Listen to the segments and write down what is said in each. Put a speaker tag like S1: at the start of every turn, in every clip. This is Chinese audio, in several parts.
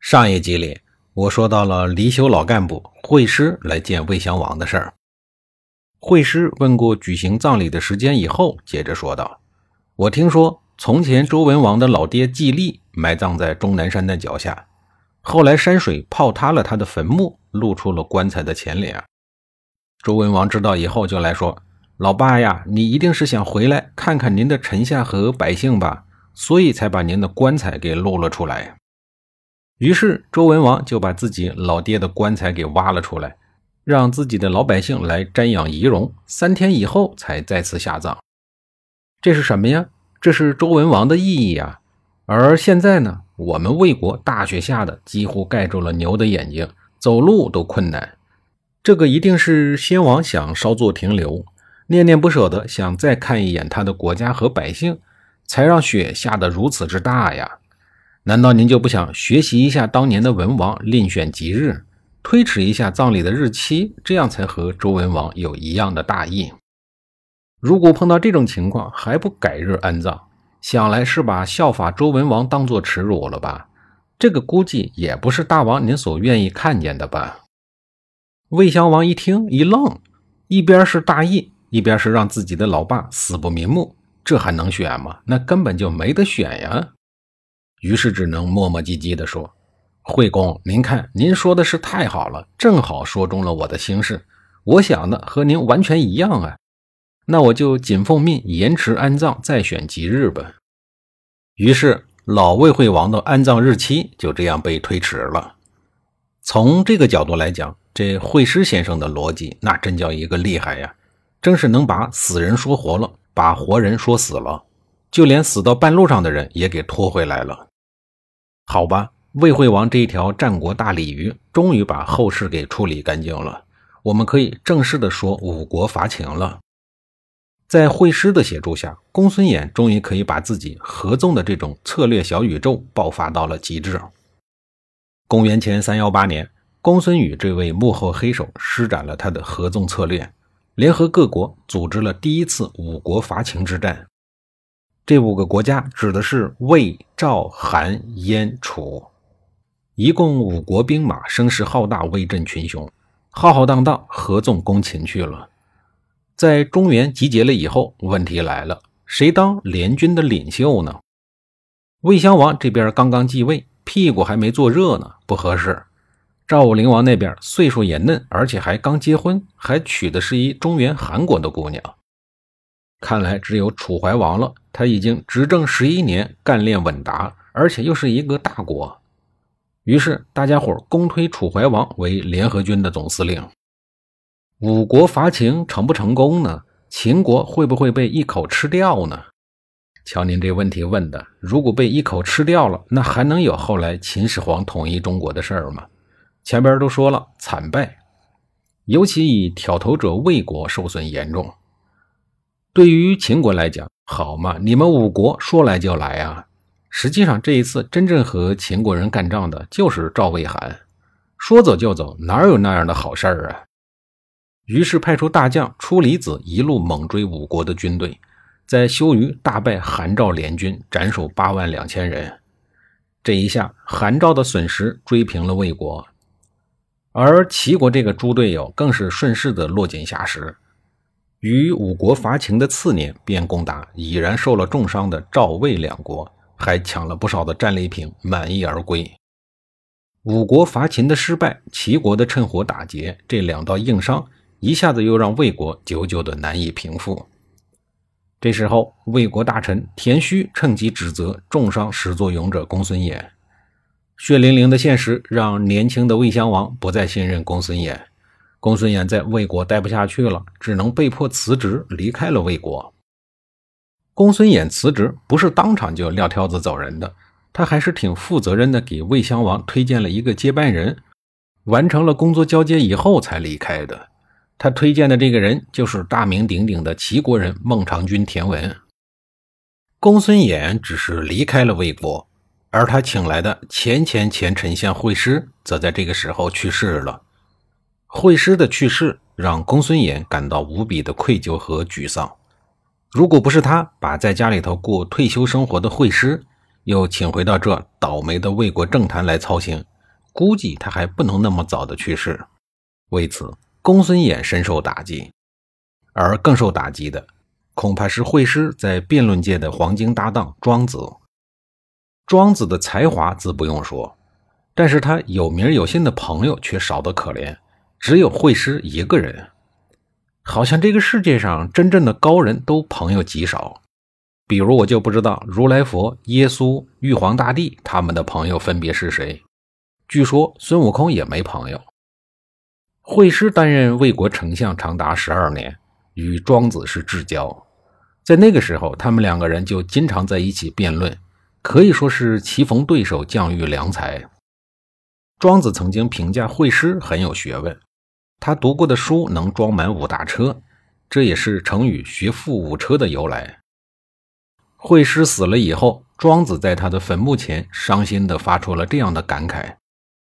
S1: 上一集里，我说到了离休老干部惠施来见魏襄王的事儿。惠施问过举行葬礼的时间以后，接着说道：“我听说从前周文王的老爹季历埋葬在终南山的脚下，后来山水泡塌了他的坟墓，露出了棺材的前脸。周文王知道以后，就来说：‘老爸呀，你一定是想回来看看您的臣下和百姓吧，所以才把您的棺材给露了出来。’”于是周文王就把自己老爹的棺材给挖了出来，让自己的老百姓来瞻仰仪容，三天以后才再次下葬。这是什么呀？这是周文王的意义呀。而现在呢，我们魏国大雪下的几乎盖住了牛的眼睛，走路都困难。这个一定是先王想稍作停留，念念不舍的想再看一眼他的国家和百姓，才让雪下得如此之大呀。难道您就不想学习一下当年的文王，另选吉日，推迟一下葬礼的日期，这样才和周文王有一样的大义？如果碰到这种情况还不改日安葬，想来是把效法周文王当做耻辱了吧？这个估计也不是大王您所愿意看见的吧？魏襄王一听一愣，一边是大义，一边是让自己的老爸死不瞑目，这还能选吗？那根本就没得选呀！于是只能磨磨唧唧地说：“惠公，您看，您说的是太好了，正好说中了我的心事。我想的和您完全一样啊。那我就谨奉命，延迟安葬，再选吉日吧。”于是老魏惠王的安葬日期就这样被推迟了。从这个角度来讲，这惠施先生的逻辑那真叫一个厉害呀，真是能把死人说活了，把活人说死了。就连死到半路上的人也给拖回来了。好吧，魏惠王这一条战国大鲤鱼终于把后事给处理干净了。我们可以正式的说五国伐秦了。在惠施的协助下，公孙衍终于可以把自己合纵的这种策略小宇宙爆发到了极致。公元前三幺八年，公孙羽这位幕后黑手施展了他的合纵策略，联合各国组织了第一次五国伐秦之战。这五个国家指的是魏、赵、韩、燕、楚，一共五国兵马，声势浩大，威震群雄，浩浩荡荡合纵攻秦去了。在中原集结了以后，问题来了，谁当联军的领袖呢？魏襄王这边刚刚继位，屁股还没坐热呢，不合适。赵武灵王那边岁数也嫩，而且还刚结婚，还娶的是一中原韩国的姑娘。看来只有楚怀王了。他已经执政十一年，干练稳达，而且又是一个大国。于是大家伙公推楚怀王为联合军的总司令。五国伐秦成不成功呢？秦国会不会被一口吃掉呢？瞧您这问题问的，如果被一口吃掉了，那还能有后来秦始皇统一中国的事儿吗？前边都说了，惨败，尤其以挑头者魏国受损严重。对于秦国来讲，好嘛，你们五国说来就来啊！实际上，这一次真正和秦国人干仗的就是赵魏韩，说走就走，哪有那样的好事儿啊？于是派出大将出离子一路猛追五国的军队，在修鱼大败韩赵联军，斩首八万两千人。这一下，韩赵的损失追平了魏国，而齐国这个猪队友更是顺势的落井下石。于五国伐秦的次年，便攻打已然受了重伤的赵魏两国，还抢了不少的战利品，满意而归。五国伐秦的失败，齐国的趁火打劫，这两道硬伤一下子又让魏国久久的难以平复。这时候，魏国大臣田须趁机指责重伤始作俑者公孙衍。血淋淋的现实让年轻的魏襄王不再信任公孙衍。公孙衍在魏国待不下去了，只能被迫辞职，离开了魏国。公孙衍辞职不是当场就撂挑子走人的，
S2: 他还是挺负责任的，给魏襄王推荐了一个接班人，完成了工作交接以后才离开的。他推荐的这个人就是大名鼎鼎的齐国人孟尝君田文。公孙衍只是离开了魏国，而他请来的前前前丞相惠施则在这个时候去世了。惠施的去世让公孙衍感到无比的愧疚和沮丧。如果不是他把在家里头过退休生活的惠施，又请回到这倒霉的魏国政坛来操心，估计他还不能那么早的去世。为此，公孙衍深受打击，而更受打击的恐怕是惠施在辩论界的黄金搭档庄子。庄子的才华自不用说，但是他有名有姓的朋友却少得可怜，只有惠施一个人，好像这个世界上真正的高人都朋友极少。比如我就不知道如来佛、耶稣、玉皇大帝他们的朋友分别是谁。据说孙悟空也没朋友。惠施担任魏国丞相长达十二年，与庄子是至交。在那个时候，他们两个人就经常在一起辩论，可以说是棋逢对手，将遇良才。庄子曾经评价惠施很有学问，他读过的书能装满五大车，这也是成语“学富五车”的由来。惠施死了以后，庄子在他的坟墓前伤心地发出了这样的感慨：“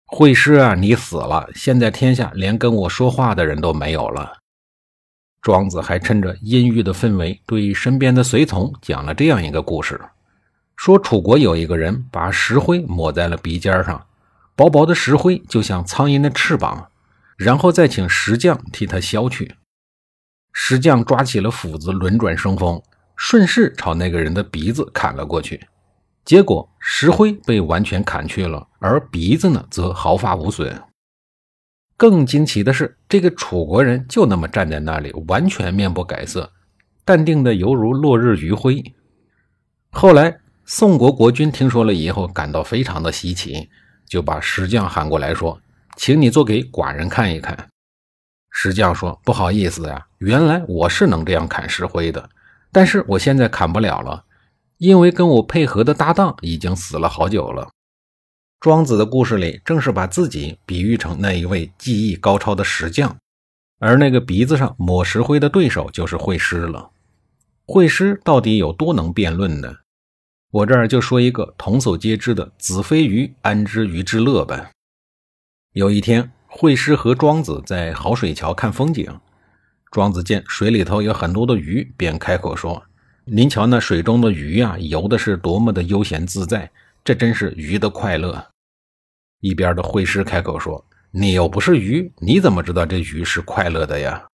S2: 惠施啊，你死了，现在天下连跟我说话的人都没有了。”庄子还趁着阴郁的氛围，对身边的随从讲了这样一个故事：说楚国有一个人把石灰抹在了鼻尖上，薄薄的石灰就像苍蝇的翅膀，然后再请石匠替他削去。石匠抓起了斧子，轮转生风。顺势朝那个人的鼻子砍了过去，结果石灰被完全砍去了，而鼻子呢则毫发无损。更惊奇的是，这个楚国人就那么站在那里，完全面不改色，淡定的犹如落日余晖。后来宋国国君听说了以后，感到非常的稀奇，就把石匠喊过来说：“请你做给寡人看一看。”石匠说：“不好意思呀，原来我是能这样砍石灰的。”但是我现在砍不了了，因为跟我配合的搭档已经死了好久了。庄子的故事里正是把自己比喻成那一位技艺高超的石匠，而那个鼻子上抹石灰的对手就是惠施了。惠施到底有多能辩论呢？我这儿就说一个童叟皆知的“子非鱼，安知鱼之乐”吧。有一天，惠施和庄子在好水桥看风景。庄子见水里头有很多的鱼，便开口说：“您瞧那水中的鱼呀，游的是多么的悠闲自在，这真是鱼的快乐。”一边的惠施开口说：“你又不是鱼，你怎么知道这鱼是快乐的呀？”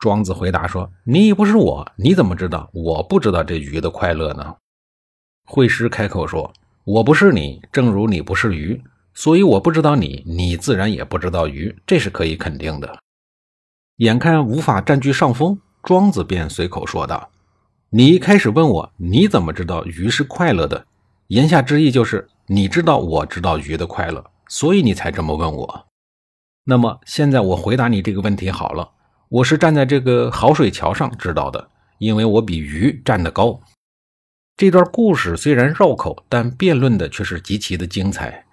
S2: 庄子回答说：“你又不是我，你怎么知道我不知道这鱼的快乐呢？”惠施开口说：“我不是你，正如你不是鱼，所以我不知道你，你自然也不知道鱼，这是可以肯定的。”眼看无法占据上风，庄子便随口说道：“你一开始问我你怎么知道鱼是快乐的，言下之意就是你知道我知道鱼的快乐，所以你才这么问我。那么现在我回答你这个问题好了，我是站在这个好水桥上知道的，因为我比鱼站得高。”这段故事虽然绕口，但辩论的却是极其的精彩。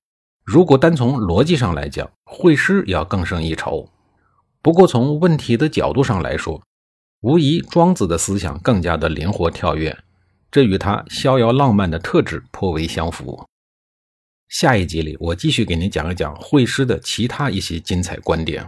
S2: 如果单从逻辑上来讲，惠施要更胜一筹。不过，从问题的角度上来说，无疑庄子的思想更加的灵活跳跃，这与他逍遥浪漫的特质颇为相符。下一集里，我继续给您讲一讲惠施的其他一些精彩观点。